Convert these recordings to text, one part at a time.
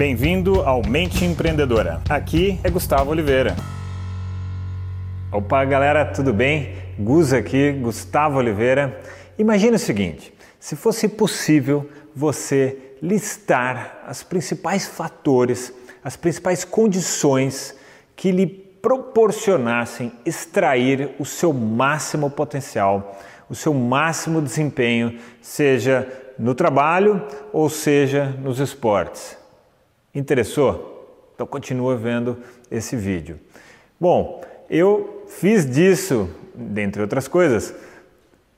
Bem-vindo ao Mente Empreendedora. Aqui é Gustavo Oliveira. Opa, galera, tudo bem? Gus aqui, Gustavo Oliveira. Imagine o seguinte: se fosse possível você listar os principais fatores, as principais condições que lhe proporcionassem extrair o seu máximo potencial, o seu máximo desempenho, seja no trabalho ou seja nos esportes. Interessou? Então continua vendo esse vídeo. Bom, eu fiz disso, dentre outras coisas,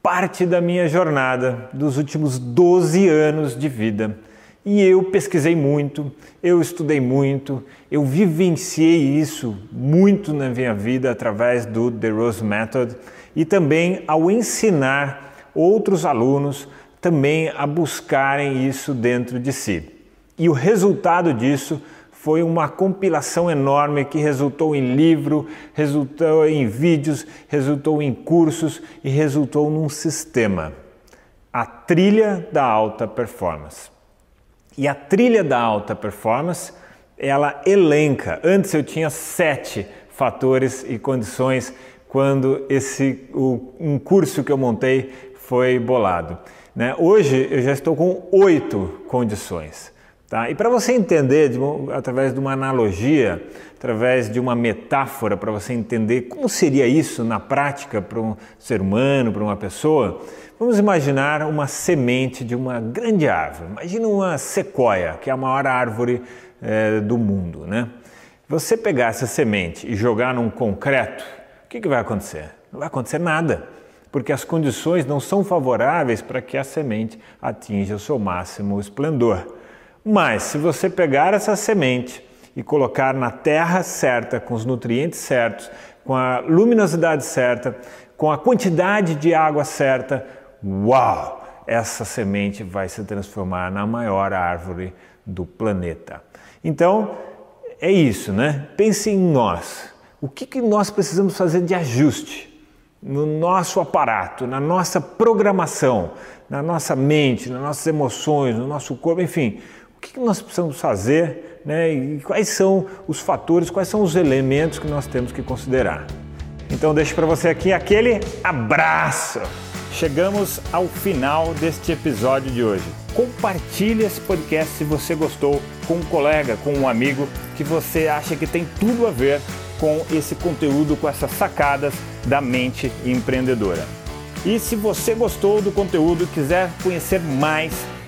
parte da minha jornada dos últimos 12 anos de vida. E eu pesquisei muito, eu estudei muito, eu vivenciei isso muito na minha vida através do The Rose Method e também ao ensinar outros alunos também a buscarem isso dentro de si. E o resultado disso foi uma compilação enorme que resultou em livro, resultou em vídeos, resultou em cursos e resultou num sistema. A trilha da alta performance. E a trilha da alta performance, ela elenca. Antes eu tinha sete fatores e condições quando esse o, um curso que eu montei foi bolado. Né? Hoje eu já estou com oito condições. Tá? E para você entender, de, através de uma analogia, através de uma metáfora, para você entender como seria isso na prática para um ser humano, para uma pessoa, vamos imaginar uma semente de uma grande árvore. Imagina uma sequoia, que é a maior árvore é, do mundo. Né? Você pegar essa semente e jogar num concreto, o que, que vai acontecer? Não vai acontecer nada porque as condições não são favoráveis para que a semente atinja o seu máximo esplendor. Mas se você pegar essa semente e colocar na terra certa, com os nutrientes certos, com a luminosidade certa, com a quantidade de água certa, uau! Essa semente vai se transformar na maior árvore do planeta. Então, é isso, né? Pense em nós. O que, que nós precisamos fazer de ajuste? no nosso aparato, na nossa programação, na nossa mente, nas nossas emoções, no nosso corpo, enfim, que nós precisamos fazer né, e quais são os fatores, quais são os elementos que nós temos que considerar. Então, deixo para você aqui aquele abraço. Chegamos ao final deste episódio de hoje. Compartilhe esse podcast se você gostou com um colega, com um amigo que você acha que tem tudo a ver com esse conteúdo, com essas sacadas da mente empreendedora. E se você gostou do conteúdo e quiser conhecer mais,